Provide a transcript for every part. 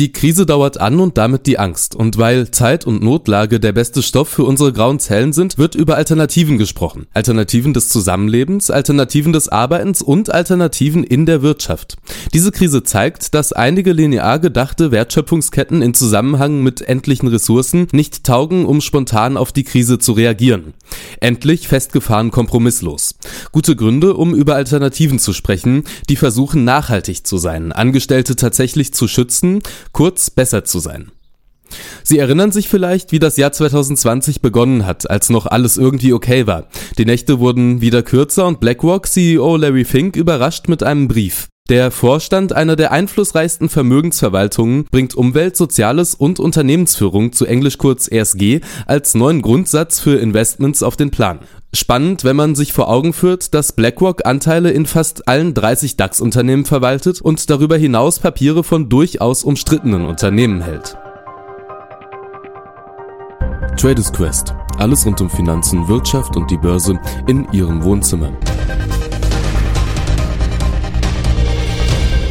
Die Krise dauert an und damit die Angst. Und weil Zeit und Notlage der beste Stoff für unsere grauen Zellen sind, wird über Alternativen gesprochen. Alternativen des Zusammenlebens, Alternativen des Arbeitens und Alternativen in der Wirtschaft. Diese Krise zeigt, dass einige linear gedachte Wertschöpfungsketten in Zusammenhang mit endlichen Ressourcen nicht taugen, um spontan auf die Krise zu reagieren. Endlich festgefahren kompromisslos. Gute Gründe, um über Alternativen zu sprechen, die versuchen nachhaltig zu sein, Angestellte tatsächlich zu schützen, kurz besser zu sein. Sie erinnern sich vielleicht, wie das Jahr 2020 begonnen hat, als noch alles irgendwie okay war. Die Nächte wurden wieder kürzer und BlackRock CEO Larry Fink überrascht mit einem Brief. Der Vorstand einer der einflussreichsten Vermögensverwaltungen bringt Umwelt, Soziales und Unternehmensführung zu Englisch kurz ESG als neuen Grundsatz für Investments auf den Plan. Spannend, wenn man sich vor Augen führt, dass BlackRock Anteile in fast allen 30 DAX-Unternehmen verwaltet und darüber hinaus Papiere von durchaus umstrittenen Unternehmen hält. Traders Quest. Alles rund um Finanzen, Wirtschaft und die Börse in Ihrem Wohnzimmer.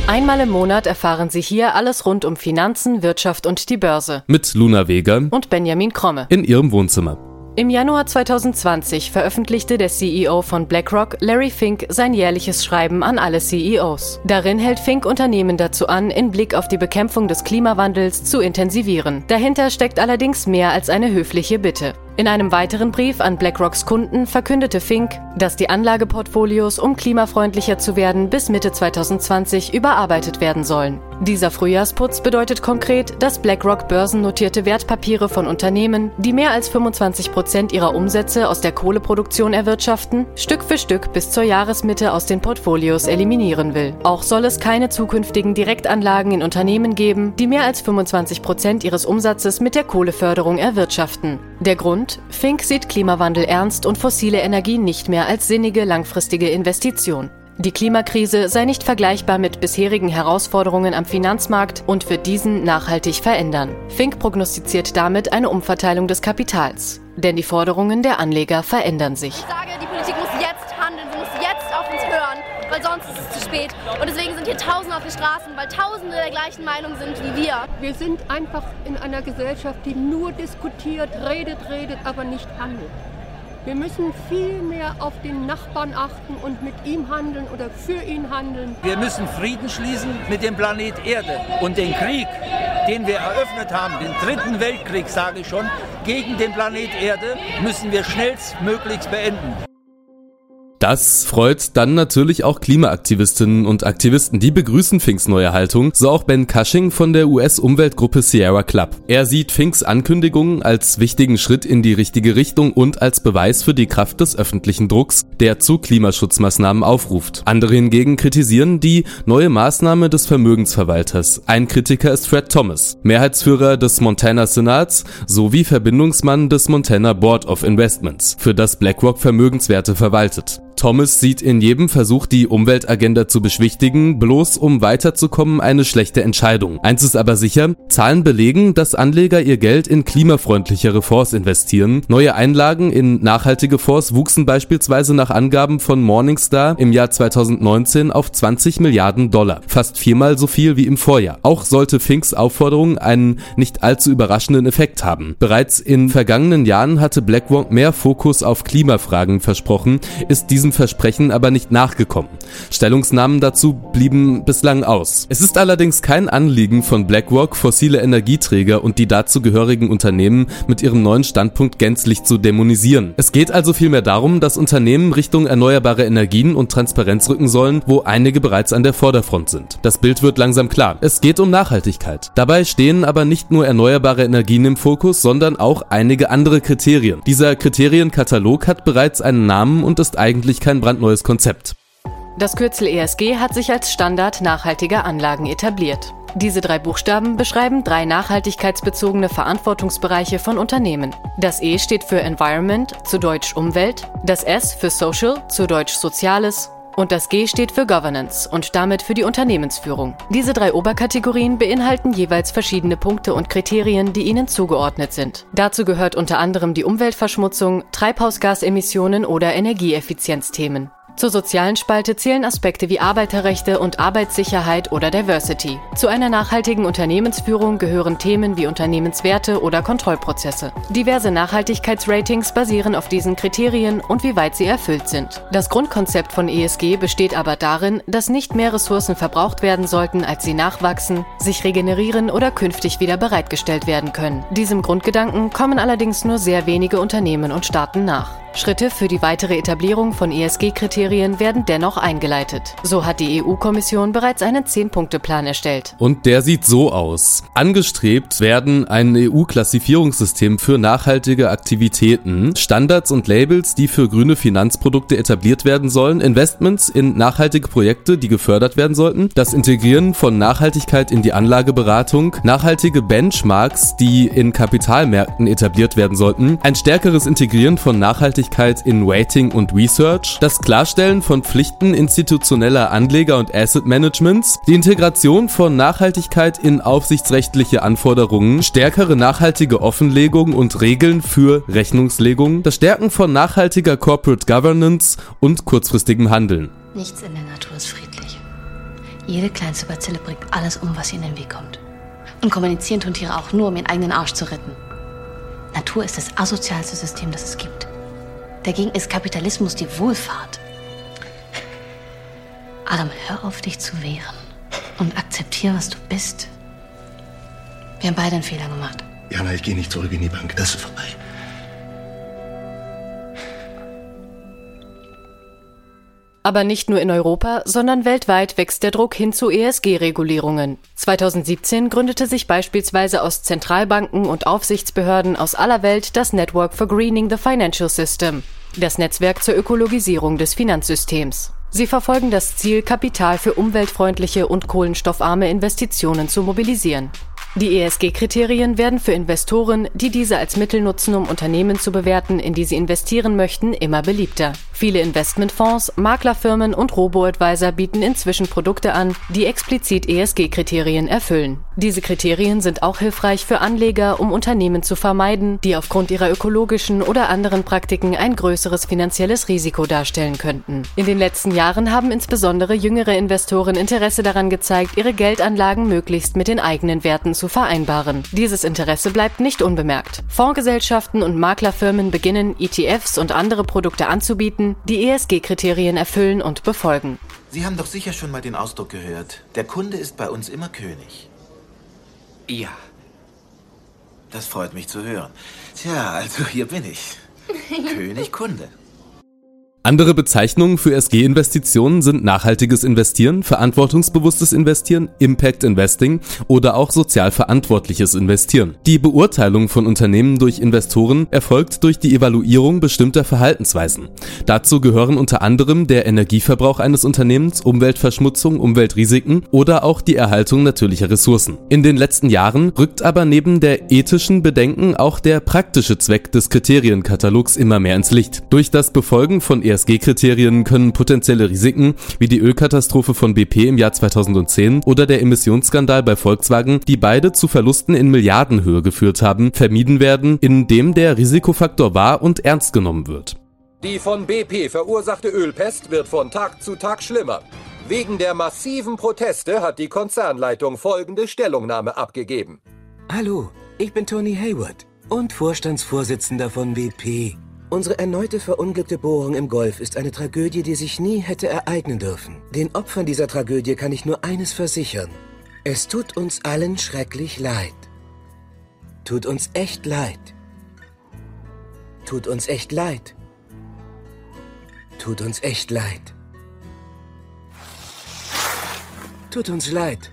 Einmal im Monat erfahren Sie hier alles rund um Finanzen, Wirtschaft und die Börse. Mit Luna Vega und Benjamin Kromme. In Ihrem Wohnzimmer. Im Januar 2020 veröffentlichte der CEO von BlackRock, Larry Fink, sein jährliches Schreiben an alle CEOs. Darin hält Fink Unternehmen dazu an, in Blick auf die Bekämpfung des Klimawandels zu intensivieren. Dahinter steckt allerdings mehr als eine höfliche Bitte. In einem weiteren Brief an BlackRocks Kunden verkündete Fink, dass die Anlageportfolios, um klimafreundlicher zu werden, bis Mitte 2020 überarbeitet werden sollen. Dieser Frühjahrsputz bedeutet konkret, dass BlackRock börsennotierte Wertpapiere von Unternehmen, die mehr als 25 Prozent ihrer Umsätze aus der Kohleproduktion erwirtschaften, Stück für Stück bis zur Jahresmitte aus den Portfolios eliminieren will. Auch soll es keine zukünftigen Direktanlagen in Unternehmen geben, die mehr als 25 Prozent ihres Umsatzes mit der Kohleförderung erwirtschaften. Der Grund? Fink sieht Klimawandel ernst und fossile Energien nicht mehr als sinnige langfristige Investition. Die Klimakrise sei nicht vergleichbar mit bisherigen Herausforderungen am Finanzmarkt und wird diesen nachhaltig verändern. Fink prognostiziert damit eine Umverteilung des Kapitals. Denn die Forderungen der Anleger verändern sich. Spät. Und deswegen sind hier Tausende auf den Straßen, weil Tausende der gleichen Meinung sind wie wir. Wir sind einfach in einer Gesellschaft, die nur diskutiert, redet, redet, aber nicht handelt. Wir müssen viel mehr auf den Nachbarn achten und mit ihm handeln oder für ihn handeln. Wir müssen Frieden schließen mit dem Planet Erde und den Krieg, den wir eröffnet haben, den dritten Weltkrieg, sage ich schon, gegen den Planet Erde, müssen wir schnellstmöglichst beenden. Das freut dann natürlich auch Klimaaktivistinnen und Aktivisten, die begrüßen Finks neue Haltung, so auch Ben Cushing von der US-Umweltgruppe Sierra Club. Er sieht Finks Ankündigungen als wichtigen Schritt in die richtige Richtung und als Beweis für die Kraft des öffentlichen Drucks, der zu Klimaschutzmaßnahmen aufruft. Andere hingegen kritisieren die neue Maßnahme des Vermögensverwalters. Ein Kritiker ist Fred Thomas, Mehrheitsführer des Montana Senats sowie Verbindungsmann des Montana Board of Investments, für das BlackRock Vermögenswerte verwaltet. Thomas sieht in jedem Versuch, die Umweltagenda zu beschwichtigen, bloß um weiterzukommen, eine schlechte Entscheidung. Eins ist aber sicher, Zahlen belegen, dass Anleger ihr Geld in klimafreundlichere Fonds investieren. Neue Einlagen in nachhaltige Fonds wuchsen beispielsweise nach Angaben von Morningstar im Jahr 2019 auf 20 Milliarden Dollar, fast viermal so viel wie im Vorjahr. Auch sollte Finks Aufforderung einen nicht allzu überraschenden Effekt haben. Bereits in vergangenen Jahren hatte BlackRock mehr Fokus auf Klimafragen versprochen, ist diesem diesem Versprechen aber nicht nachgekommen. Stellungsnahmen dazu blieben bislang aus. Es ist allerdings kein Anliegen von BlackRock, fossile Energieträger und die dazu gehörigen Unternehmen mit ihrem neuen Standpunkt gänzlich zu dämonisieren. Es geht also vielmehr darum, dass Unternehmen Richtung erneuerbare Energien und Transparenz rücken sollen, wo einige bereits an der Vorderfront sind. Das Bild wird langsam klar. Es geht um Nachhaltigkeit. Dabei stehen aber nicht nur erneuerbare Energien im Fokus, sondern auch einige andere Kriterien. Dieser Kriterienkatalog hat bereits einen Namen und ist eigentlich eigentlich kein brandneues Konzept. Das Kürzel ESG hat sich als Standard nachhaltiger Anlagen etabliert. Diese drei Buchstaben beschreiben drei nachhaltigkeitsbezogene Verantwortungsbereiche von Unternehmen. Das E steht für Environment, zu Deutsch Umwelt, das S für Social, zu Deutsch Soziales und das G steht für Governance und damit für die Unternehmensführung. Diese drei Oberkategorien beinhalten jeweils verschiedene Punkte und Kriterien, die ihnen zugeordnet sind. Dazu gehört unter anderem die Umweltverschmutzung, Treibhausgasemissionen oder Energieeffizienzthemen. Zur sozialen Spalte zählen Aspekte wie Arbeiterrechte und Arbeitssicherheit oder Diversity. Zu einer nachhaltigen Unternehmensführung gehören Themen wie Unternehmenswerte oder Kontrollprozesse. Diverse Nachhaltigkeitsratings basieren auf diesen Kriterien und wie weit sie erfüllt sind. Das Grundkonzept von ESG besteht aber darin, dass nicht mehr Ressourcen verbraucht werden sollten, als sie nachwachsen, sich regenerieren oder künftig wieder bereitgestellt werden können. Diesem Grundgedanken kommen allerdings nur sehr wenige Unternehmen und Staaten nach. Schritte für die weitere Etablierung von ESG-Kriterien werden dennoch eingeleitet. So hat die EU-Kommission bereits einen 10-Punkte-Plan erstellt. Und der sieht so aus. Angestrebt werden ein EU-Klassifierungssystem für nachhaltige Aktivitäten, Standards und Labels, die für grüne Finanzprodukte etabliert werden sollen, Investments in nachhaltige Projekte, die gefördert werden sollten, das Integrieren von Nachhaltigkeit in die Anlageberatung, nachhaltige Benchmarks, die in Kapitalmärkten etabliert werden sollten, ein stärkeres Integrieren von Nachhaltigkeit Nachhaltigkeit in Rating und Research, das Klarstellen von Pflichten institutioneller Anleger und Asset Managements, die Integration von Nachhaltigkeit in aufsichtsrechtliche Anforderungen, stärkere nachhaltige Offenlegung und Regeln für Rechnungslegung, das Stärken von nachhaltiger Corporate Governance und kurzfristigem Handeln. Nichts in der Natur ist friedlich. Jede kleinste Bazille bringt alles um, was ihr in den Weg kommt. Und kommunizieren tun Tiere auch nur, um ihren eigenen Arsch zu retten. Natur ist das asozialste System, das es gibt. Dagegen ist Kapitalismus die Wohlfahrt. Adam, hör auf, dich zu wehren. Und akzeptiere, was du bist. Wir haben beide einen Fehler gemacht. Jana, ich gehe nicht zurück in die Bank. Das ist vorbei. Aber nicht nur in Europa, sondern weltweit wächst der Druck hin zu ESG-Regulierungen. 2017 gründete sich beispielsweise aus Zentralbanken und Aufsichtsbehörden aus aller Welt das Network for Greening the Financial System, das Netzwerk zur Ökologisierung des Finanzsystems. Sie verfolgen das Ziel, Kapital für umweltfreundliche und kohlenstoffarme Investitionen zu mobilisieren. Die ESG-Kriterien werden für Investoren, die diese als Mittel nutzen, um Unternehmen zu bewerten, in die sie investieren möchten, immer beliebter. Viele Investmentfonds, Maklerfirmen und Robo-Advisor bieten inzwischen Produkte an, die explizit ESG-Kriterien erfüllen. Diese Kriterien sind auch hilfreich für Anleger, um Unternehmen zu vermeiden, die aufgrund ihrer ökologischen oder anderen Praktiken ein größeres finanzielles Risiko darstellen könnten. In den letzten Jahren haben insbesondere jüngere Investoren Interesse daran gezeigt, ihre Geldanlagen möglichst mit den eigenen Werten zu vereinbaren. Dieses Interesse bleibt nicht unbemerkt. Fondsgesellschaften und Maklerfirmen beginnen, ETFs und andere Produkte anzubieten, die ESG-Kriterien erfüllen und befolgen. Sie haben doch sicher schon mal den Ausdruck gehört. Der Kunde ist bei uns immer König. Ja. Das freut mich zu hören. Tja, also hier bin ich. König Kunde. Andere Bezeichnungen für SG-Investitionen sind nachhaltiges Investieren, verantwortungsbewusstes Investieren, Impact Investing oder auch sozial verantwortliches Investieren. Die Beurteilung von Unternehmen durch Investoren erfolgt durch die Evaluierung bestimmter Verhaltensweisen. Dazu gehören unter anderem der Energieverbrauch eines Unternehmens, Umweltverschmutzung, Umweltrisiken oder auch die Erhaltung natürlicher Ressourcen. In den letzten Jahren rückt aber neben der ethischen Bedenken auch der praktische Zweck des Kriterienkatalogs immer mehr ins Licht. Durch das Befolgen von ESG-Kriterien können potenzielle Risiken wie die Ölkatastrophe von BP im Jahr 2010 oder der Emissionsskandal bei Volkswagen, die beide zu Verlusten in Milliardenhöhe geführt haben, vermieden werden, indem der Risikofaktor wahr und ernst genommen wird. Die von BP verursachte Ölpest wird von Tag zu Tag schlimmer. Wegen der massiven Proteste hat die Konzernleitung folgende Stellungnahme abgegeben. Hallo, ich bin Tony Hayward und Vorstandsvorsitzender von BP. Unsere erneute verunglückte Bohrung im Golf ist eine Tragödie, die sich nie hätte ereignen dürfen. Den Opfern dieser Tragödie kann ich nur eines versichern. Es tut uns allen schrecklich leid. Tut uns echt leid. Tut uns echt leid. Tut uns echt leid. Tut uns leid.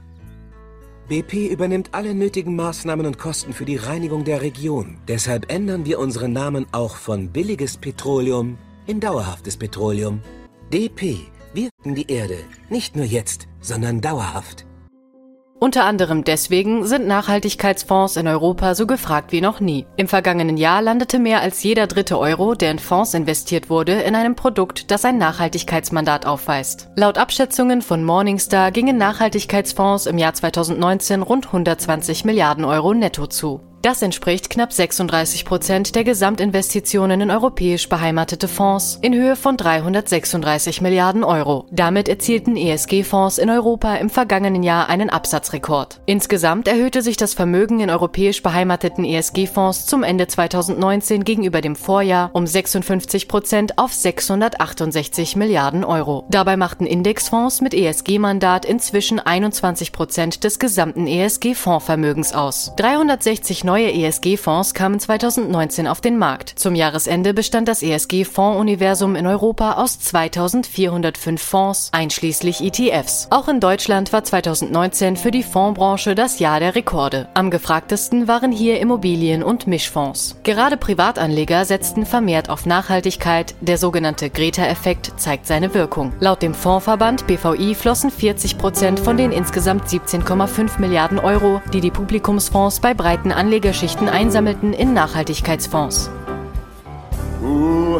BP übernimmt alle nötigen Maßnahmen und Kosten für die Reinigung der Region. Deshalb ändern wir unseren Namen auch von billiges Petroleum in dauerhaftes Petroleum. DP, wir die Erde. Nicht nur jetzt, sondern dauerhaft. Unter anderem deswegen sind Nachhaltigkeitsfonds in Europa so gefragt wie noch nie. Im vergangenen Jahr landete mehr als jeder dritte Euro, der in Fonds investiert wurde, in einem Produkt, das ein Nachhaltigkeitsmandat aufweist. Laut Abschätzungen von Morningstar gingen Nachhaltigkeitsfonds im Jahr 2019 rund 120 Milliarden Euro netto zu. Das entspricht knapp 36 Prozent der Gesamtinvestitionen in europäisch beheimatete Fonds in Höhe von 336 Milliarden Euro. Damit erzielten ESG-Fonds in Europa im vergangenen Jahr einen Absatzrekord. Insgesamt erhöhte sich das Vermögen in europäisch beheimateten ESG-Fonds zum Ende 2019 gegenüber dem Vorjahr um 56 Prozent auf 668 Milliarden Euro. Dabei machten Indexfonds mit ESG-Mandat inzwischen 21 Prozent des gesamten ESG-Fondsvermögens aus. 360 neue ESG-Fonds kamen 2019 auf den Markt. Zum Jahresende bestand das ESG-Fondsuniversum in Europa aus 2405 Fonds, einschließlich ETFs. Auch in Deutschland war 2019 für die Fondsbranche das Jahr der Rekorde. Am gefragtesten waren hier Immobilien und Mischfonds. Gerade Privatanleger setzten vermehrt auf Nachhaltigkeit. Der sogenannte Greta-Effekt zeigt seine Wirkung. Laut dem Fondsverband BVI flossen 40 Prozent von den insgesamt 17,5 Milliarden Euro, die die Publikumsfonds bei breiten Anlegerschichten einsammelten, in Nachhaltigkeitsfonds. Oh,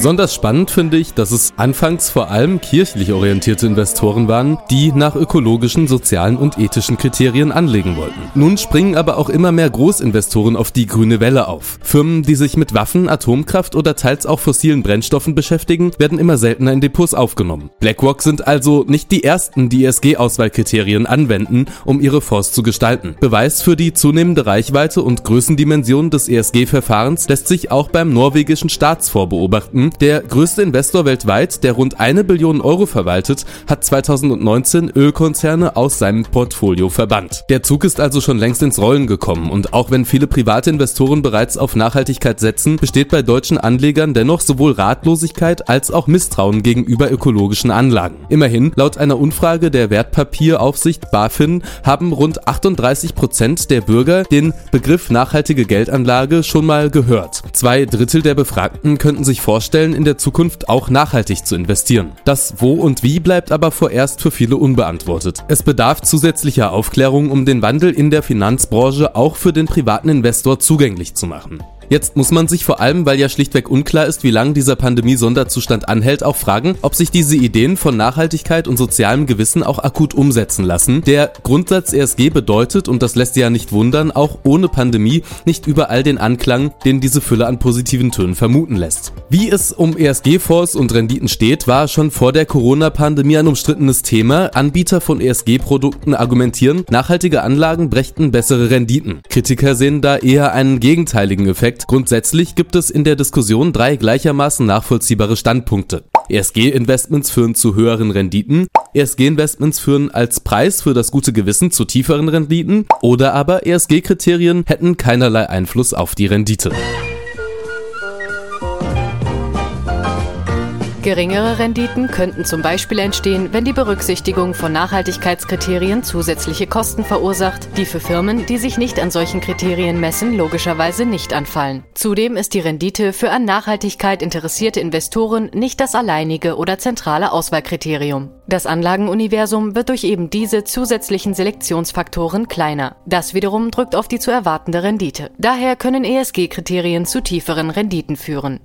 Besonders spannend finde ich, dass es anfangs vor allem kirchlich orientierte Investoren waren, die nach ökologischen, sozialen und ethischen Kriterien anlegen wollten. Nun springen aber auch immer mehr Großinvestoren auf die grüne Welle auf. Firmen, die sich mit Waffen, Atomkraft oder teils auch fossilen Brennstoffen beschäftigen, werden immer seltener in Depots aufgenommen. BlackRock sind also nicht die ersten, die ESG-Auswahlkriterien anwenden, um ihre Fonds zu gestalten. Beweis für die zunehmende Reichweite und Größendimension des ESG-Verfahrens lässt sich auch beim norwegischen Staatsfonds beobachten, der größte Investor weltweit, der rund eine Billion Euro verwaltet, hat 2019 Ölkonzerne aus seinem Portfolio verbannt. Der Zug ist also schon längst ins Rollen gekommen und auch wenn viele private Investoren bereits auf Nachhaltigkeit setzen, besteht bei deutschen Anlegern dennoch sowohl Ratlosigkeit als auch Misstrauen gegenüber ökologischen Anlagen. Immerhin, laut einer Umfrage der Wertpapieraufsicht BaFin haben rund 38 Prozent der Bürger den Begriff nachhaltige Geldanlage schon mal gehört. Zwei Drittel der Befragten könnten sich vorstellen, vorstellen, in der Zukunft auch nachhaltig zu investieren. Das Wo und Wie bleibt aber vorerst für viele unbeantwortet. Es bedarf zusätzlicher Aufklärung, um den Wandel in der Finanzbranche auch für den privaten Investor zugänglich zu machen. Jetzt muss man sich vor allem, weil ja schlichtweg unklar ist, wie lange dieser Pandemie-Sonderzustand anhält, auch fragen, ob sich diese Ideen von Nachhaltigkeit und sozialem Gewissen auch akut umsetzen lassen. Der Grundsatz ESG bedeutet, und das lässt ja nicht wundern, auch ohne Pandemie nicht überall den Anklang, den diese Fülle an positiven Tönen vermuten lässt. Wie es um ESG-Fonds und Renditen steht, war schon vor der Corona-Pandemie ein umstrittenes Thema. Anbieter von ESG-Produkten argumentieren, nachhaltige Anlagen brächten bessere Renditen. Kritiker sehen da eher einen gegenteiligen Effekt Grundsätzlich gibt es in der Diskussion drei gleichermaßen nachvollziehbare Standpunkte. ESG-Investments führen zu höheren Renditen, ESG-Investments führen als Preis für das gute Gewissen zu tieferen Renditen oder aber ESG-Kriterien hätten keinerlei Einfluss auf die Rendite. Geringere Renditen könnten zum Beispiel entstehen, wenn die Berücksichtigung von Nachhaltigkeitskriterien zusätzliche Kosten verursacht, die für Firmen, die sich nicht an solchen Kriterien messen, logischerweise nicht anfallen. Zudem ist die Rendite für an Nachhaltigkeit interessierte Investoren nicht das alleinige oder zentrale Auswahlkriterium. Das Anlagenuniversum wird durch eben diese zusätzlichen Selektionsfaktoren kleiner. Das wiederum drückt auf die zu erwartende Rendite. Daher können ESG-Kriterien zu tieferen Renditen führen.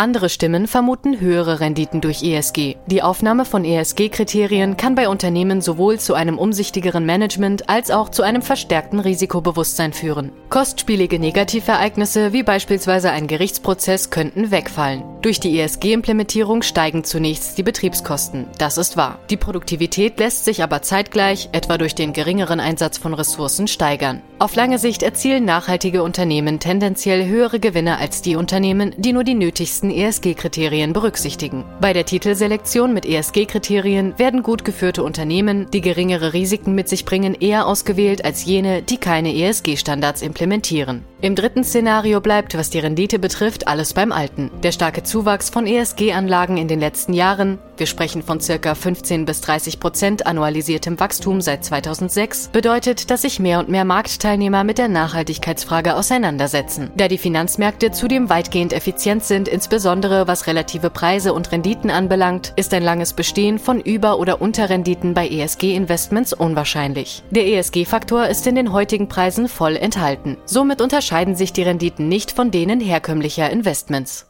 Andere Stimmen vermuten höhere Renditen durch ESG. Die Aufnahme von ESG-Kriterien kann bei Unternehmen sowohl zu einem umsichtigeren Management als auch zu einem verstärkten Risikobewusstsein führen. Kostspielige Negativereignisse wie beispielsweise ein Gerichtsprozess könnten wegfallen. Durch die ESG-Implementierung steigen zunächst die Betriebskosten. Das ist wahr. Die Produktivität lässt sich aber zeitgleich, etwa durch den geringeren Einsatz von Ressourcen, steigern. Auf lange Sicht erzielen nachhaltige Unternehmen tendenziell höhere Gewinne als die Unternehmen, die nur die nötigsten wichtigsten ESG-Kriterien berücksichtigen. Bei der Titelselektion mit ESG-Kriterien werden gut geführte Unternehmen, die geringere Risiken mit sich bringen, eher ausgewählt als jene, die keine ESG-Standards implementieren. Im dritten Szenario bleibt, was die Rendite betrifft, alles beim Alten. Der starke Zuwachs von ESG-Anlagen in den letzten Jahren, wir sprechen von circa 15 bis 30 Prozent annualisiertem Wachstum seit 2006, bedeutet, dass sich mehr und mehr Marktteilnehmer mit der Nachhaltigkeitsfrage auseinandersetzen. Da die Finanzmärkte zudem weitgehend effizient sind, insbesondere was relative Preise und Renditen anbelangt, ist ein langes Bestehen von Über- oder Unterrenditen bei ESG-Investments unwahrscheinlich. Der ESG-Faktor ist in den heutigen Preisen voll enthalten. Somit unterscheiden sich die Renditen nicht von denen herkömmlicher Investments.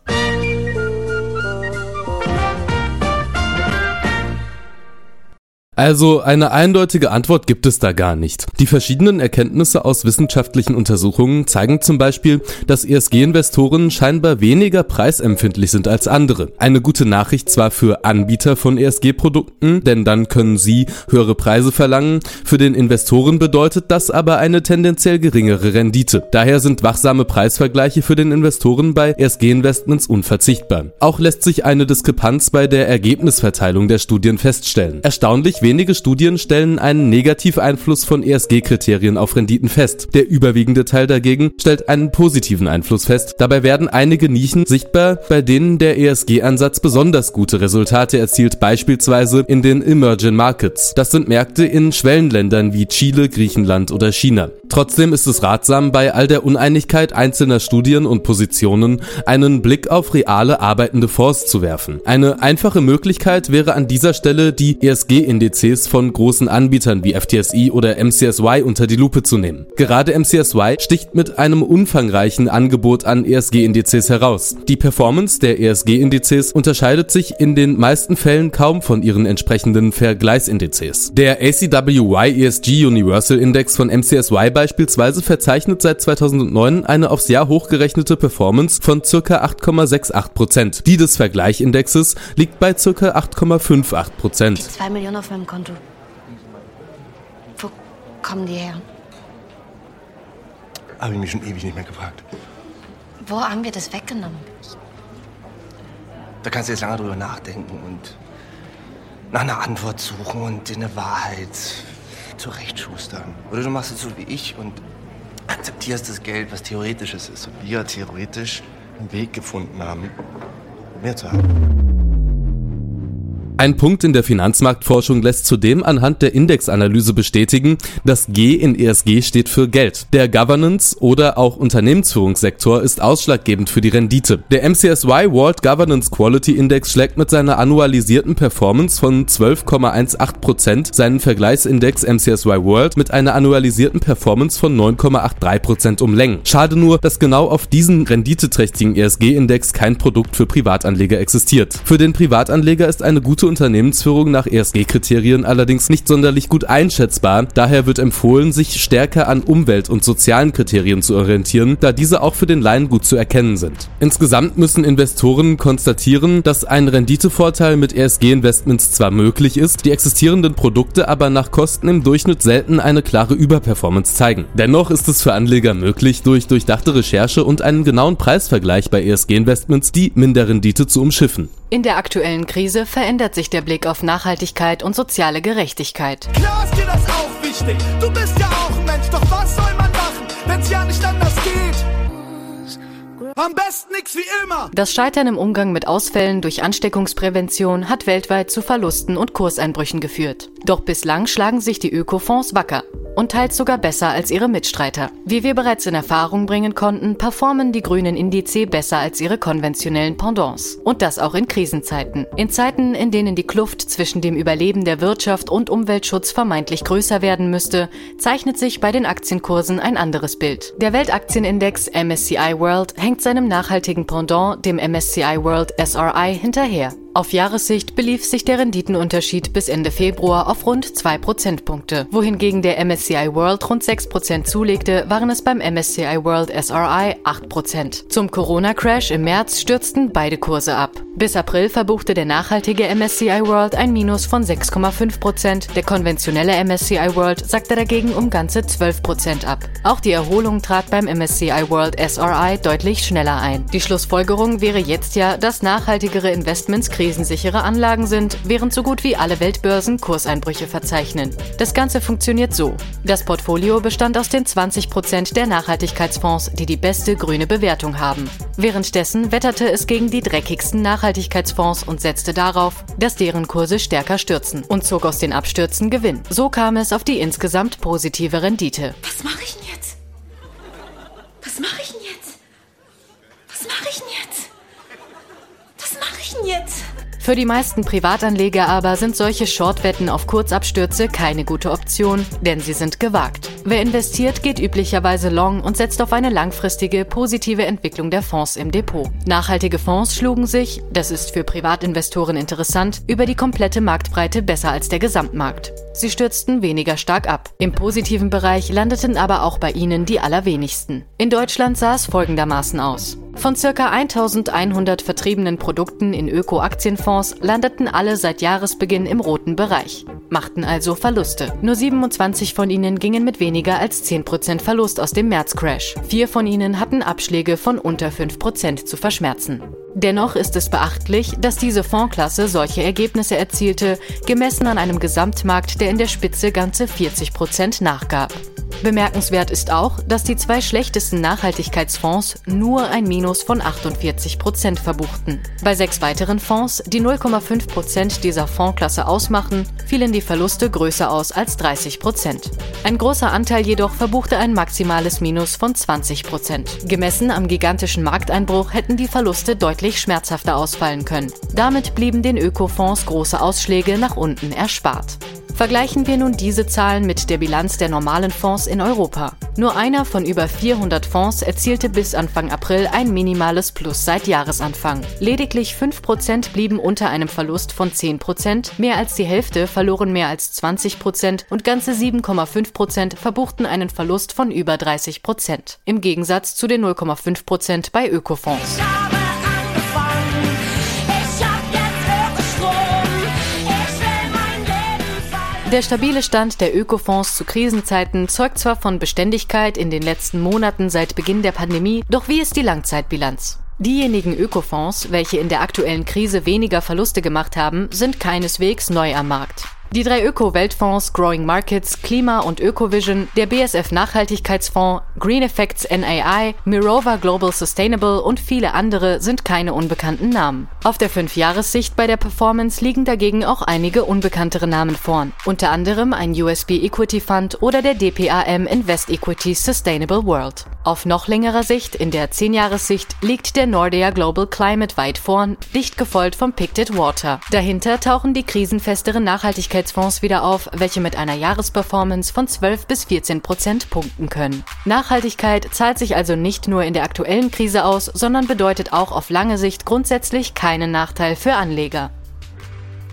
Also eine eindeutige Antwort gibt es da gar nicht. Die verschiedenen Erkenntnisse aus wissenschaftlichen Untersuchungen zeigen zum Beispiel, dass ESG-Investoren scheinbar weniger preisempfindlich sind als andere. Eine gute Nachricht zwar für Anbieter von ESG-Produkten, denn dann können sie höhere Preise verlangen. Für den Investoren bedeutet das aber eine tendenziell geringere Rendite. Daher sind wachsame Preisvergleiche für den Investoren bei ESG-Investments unverzichtbar. Auch lässt sich eine Diskrepanz bei der Ergebnisverteilung der Studien feststellen. Erstaunlich wenige Studien stellen einen Negativeinfluss von ESG-Kriterien auf Renditen fest. Der überwiegende Teil dagegen stellt einen positiven Einfluss fest. Dabei werden einige Nischen sichtbar, bei denen der ESG-Ansatz besonders gute Resultate erzielt, beispielsweise in den Emerging Markets. Das sind Märkte in Schwellenländern wie Chile, Griechenland oder China. Trotzdem ist es ratsam, bei all der Uneinigkeit einzelner Studien und Positionen einen Blick auf reale arbeitende Fonds zu werfen. Eine einfache Möglichkeit wäre an dieser Stelle, die ESG-Indizes von großen Anbietern wie FTSE oder MCSY unter die Lupe zu nehmen. Gerade MCSY sticht mit einem umfangreichen Angebot an ESG-Indizes heraus. Die Performance der ESG-Indizes unterscheidet sich in den meisten Fällen kaum von ihren entsprechenden Vergleichsindizes. Der ACWY ESG Universal Index von MCSY beispielsweise verzeichnet seit 2009 eine aufs Jahr hochgerechnete Performance von ca. 8,68%. Die des Vergleichindexes liegt bei ca. 8,58%. Die zwei Millionen auf meinem Konto. Wo kommen die her? Habe ich mich schon ewig nicht mehr gefragt. Wo haben wir das weggenommen? Da kannst du jetzt lange drüber nachdenken und nach einer Antwort suchen und dir eine Wahrheit zurechtschustern. Oder du machst es so wie ich und akzeptierst das Geld, was theoretisches ist. Und wir theoretisch einen Weg gefunden haben, mehr zu haben. Ein Punkt in der Finanzmarktforschung lässt zudem anhand der Indexanalyse bestätigen, dass G in ESG steht für Geld. Der Governance oder auch Unternehmensführungssektor ist ausschlaggebend für die Rendite. Der MCSY World Governance Quality Index schlägt mit seiner annualisierten Performance von 12,18% seinen Vergleichsindex MCSY World mit einer annualisierten Performance von 9,83% um Längen. Schade nur, dass genau auf diesen renditeträchtigen ESG-Index kein Produkt für Privatanleger existiert. Für den Privatanleger ist eine gute Unternehmensführung nach ESG-Kriterien allerdings nicht sonderlich gut einschätzbar. Daher wird empfohlen, sich stärker an Umwelt- und sozialen Kriterien zu orientieren, da diese auch für den Laien gut zu erkennen sind. Insgesamt müssen Investoren konstatieren, dass ein Renditevorteil mit ESG-Investments zwar möglich ist, die existierenden Produkte aber nach Kosten im Durchschnitt selten eine klare Überperformance zeigen. Dennoch ist es für Anleger möglich, durch durchdachte Recherche und einen genauen Preisvergleich bei ESG-Investments die Minderrendite zu umschiffen. In der aktuellen Krise verändert sich der Blick auf Nachhaltigkeit und soziale Gerechtigkeit. Klar ist dir das auch wichtig. Du bist ja auch ein Mensch, doch was soll man machen, wenn's ja nicht anders geht? Am besten nix wie immer. Das Scheitern im Umgang mit Ausfällen durch Ansteckungsprävention hat weltweit zu Verlusten und Kurseinbrüchen geführt. Doch bislang schlagen sich die Ökofonds wacker und teils sogar besser als ihre Mitstreiter. Wie wir bereits in Erfahrung bringen konnten, performen die grünen Indize besser als ihre konventionellen Pendants. Und das auch in Krisenzeiten. In Zeiten, in denen die Kluft zwischen dem Überleben der Wirtschaft und Umweltschutz vermeintlich größer werden müsste, zeichnet sich bei den Aktienkursen ein anderes Bild. Der Weltaktienindex MSCI World hängt seinem nachhaltigen Pendant, dem MSCI World SRI, hinterher. Auf Jahressicht belief sich der Renditenunterschied bis Ende Februar auf rund 2 Prozentpunkte. Wohingegen der MSCI World rund 6 Prozent zulegte, waren es beim MSCI World SRI 8 Prozent. Zum Corona-Crash im März stürzten beide Kurse ab. Bis April verbuchte der nachhaltige MSCI World ein Minus von 6,5 Prozent. Der konventionelle MSCI World sackte dagegen um ganze 12 Prozent ab. Auch die Erholung trat beim MSCI World SRI deutlich schneller ein. Die Schlussfolgerung wäre jetzt ja, dass nachhaltigere Investments krisensichere Anlagen sind, während so gut wie alle Weltbörsen Kurseinbrüche verzeichnen. Das Ganze funktioniert so. Das Portfolio bestand aus den 20 Prozent der Nachhaltigkeitsfonds, die die beste grüne Bewertung haben. Währenddessen wetterte es gegen die dreckigsten Nachhaltigkeitsfonds und setzte darauf, dass deren Kurse stärker stürzen und zog aus den Abstürzen Gewinn. So kam es auf die insgesamt positive Rendite. Was mache ich denn jetzt? Was mache ich denn jetzt? Was mache ich denn jetzt? Ich denn jetzt? Für die meisten Privatanleger aber sind solche Shortwetten auf Kurzabstürze keine gute Option, denn sie sind gewagt. Wer investiert, geht üblicherweise long und setzt auf eine langfristige positive Entwicklung der Fonds im Depot. Nachhaltige Fonds schlugen sich, das ist für Privatinvestoren interessant, über die komplette Marktbreite besser als der Gesamtmarkt. Sie stürzten weniger stark ab. Im positiven Bereich landeten aber auch bei ihnen die allerwenigsten. In Deutschland sah es folgendermaßen aus. Von ca. 1100 vertriebenen Produkten in Öko-Aktienfonds landeten alle seit Jahresbeginn im roten Bereich, machten also Verluste. Nur 27 von ihnen gingen mit weniger als 10% Verlust aus dem März-Crash. Vier von ihnen hatten Abschläge von unter 5% zu verschmerzen. Dennoch ist es beachtlich, dass diese Fondsklasse solche Ergebnisse erzielte, gemessen an einem Gesamtmarkt, der in der Spitze ganze 40% nachgab. Bemerkenswert ist auch, dass die zwei schlechtesten Nachhaltigkeitsfonds nur ein Minus von 48 Prozent verbuchten. Bei sechs weiteren Fonds, die 0,5 Prozent dieser Fondsklasse ausmachen, fielen die Verluste größer aus als 30 Prozent. Ein großer Anteil jedoch verbuchte ein maximales Minus von 20 Prozent. Gemessen am gigantischen Markteinbruch hätten die Verluste deutlich schmerzhafter ausfallen können. Damit blieben den Ökofonds große Ausschläge nach unten erspart. Vergleichen wir nun diese Zahlen mit der Bilanz der normalen Fonds in Europa. Nur einer von über 400 Fonds erzielte bis Anfang April ein minimales Plus seit Jahresanfang. Lediglich 5% blieben unter einem Verlust von 10%, mehr als die Hälfte verloren mehr als 20% und ganze 7,5% verbuchten einen Verlust von über 30%. Im Gegensatz zu den 0,5% bei Ökofonds. Der stabile Stand der Ökofonds zu Krisenzeiten zeugt zwar von Beständigkeit in den letzten Monaten seit Beginn der Pandemie, doch wie ist die Langzeitbilanz? Diejenigen Ökofonds, welche in der aktuellen Krise weniger Verluste gemacht haben, sind keineswegs neu am Markt. Die drei Öko-Weltfonds Growing Markets, Klima und Ökovision, der BSF Nachhaltigkeitsfonds, Green Effects NAI, Mirova Global Sustainable und viele andere sind keine unbekannten Namen. Auf der 5-Jahressicht bei der Performance liegen dagegen auch einige unbekanntere Namen vorn, unter anderem ein USB Equity Fund oder der DPAM Invest Equity Sustainable World. Auf noch längerer Sicht, in der 10-Jahressicht, liegt der Nordea Global Climate weit vorn, dicht gefolgt vom Pictet Water. Dahinter tauchen die krisenfesteren Nachhaltigkeits Nachhaltigkeitsfonds wieder auf, welche mit einer Jahresperformance von 12 bis 14 Prozent punkten können. Nachhaltigkeit zahlt sich also nicht nur in der aktuellen Krise aus, sondern bedeutet auch auf lange Sicht grundsätzlich keinen Nachteil für Anleger.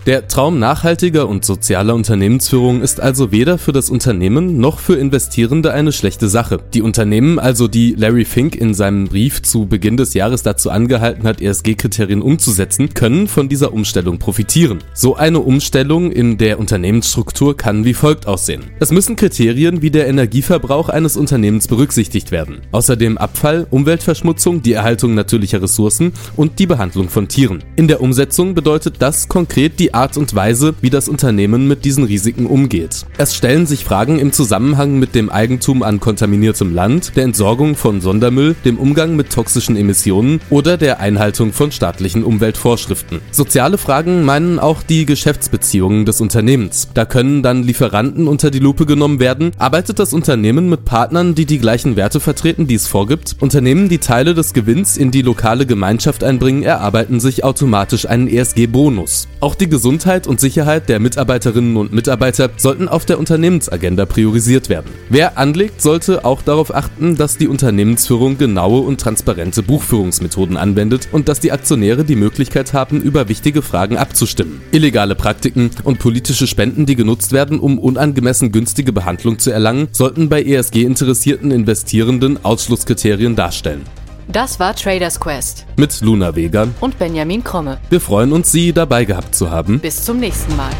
Der Traum nachhaltiger und sozialer Unternehmensführung ist also weder für das Unternehmen noch für Investierende eine schlechte Sache. Die Unternehmen, also die Larry Fink in seinem Brief zu Beginn des Jahres dazu angehalten hat, ESG-Kriterien umzusetzen, können von dieser Umstellung profitieren. So eine Umstellung in der Unternehmensstruktur kann wie folgt aussehen. Es müssen Kriterien wie der Energieverbrauch eines Unternehmens berücksichtigt werden. Außerdem Abfall, Umweltverschmutzung, die Erhaltung natürlicher Ressourcen und die Behandlung von Tieren. In der Umsetzung bedeutet das konkret die Art und Weise, wie das Unternehmen mit diesen Risiken umgeht. Es stellen sich Fragen im Zusammenhang mit dem Eigentum an kontaminiertem Land, der Entsorgung von Sondermüll, dem Umgang mit toxischen Emissionen oder der Einhaltung von staatlichen Umweltvorschriften. Soziale Fragen meinen auch die Geschäftsbeziehungen des Unternehmens. Da können dann Lieferanten unter die Lupe genommen werden. Arbeitet das Unternehmen mit Partnern, die die gleichen Werte vertreten, die es vorgibt? Unternehmen, die Teile des Gewinns in die lokale Gemeinschaft einbringen, erarbeiten sich automatisch einen ESG-Bonus. Auch die Gesundheit und Sicherheit der Mitarbeiterinnen und Mitarbeiter sollten auf der Unternehmensagenda priorisiert werden. Wer anlegt, sollte auch darauf achten, dass die Unternehmensführung genaue und transparente Buchführungsmethoden anwendet und dass die Aktionäre die Möglichkeit haben, über wichtige Fragen abzustimmen. Illegale Praktiken und politische Spenden, die genutzt werden, um unangemessen günstige Behandlung zu erlangen, sollten bei ESG-interessierten Investierenden Ausschlusskriterien darstellen. Das war Traders Quest. Mit Luna Vega und Benjamin Kromme. Wir freuen uns, Sie dabei gehabt zu haben. Bis zum nächsten Mal.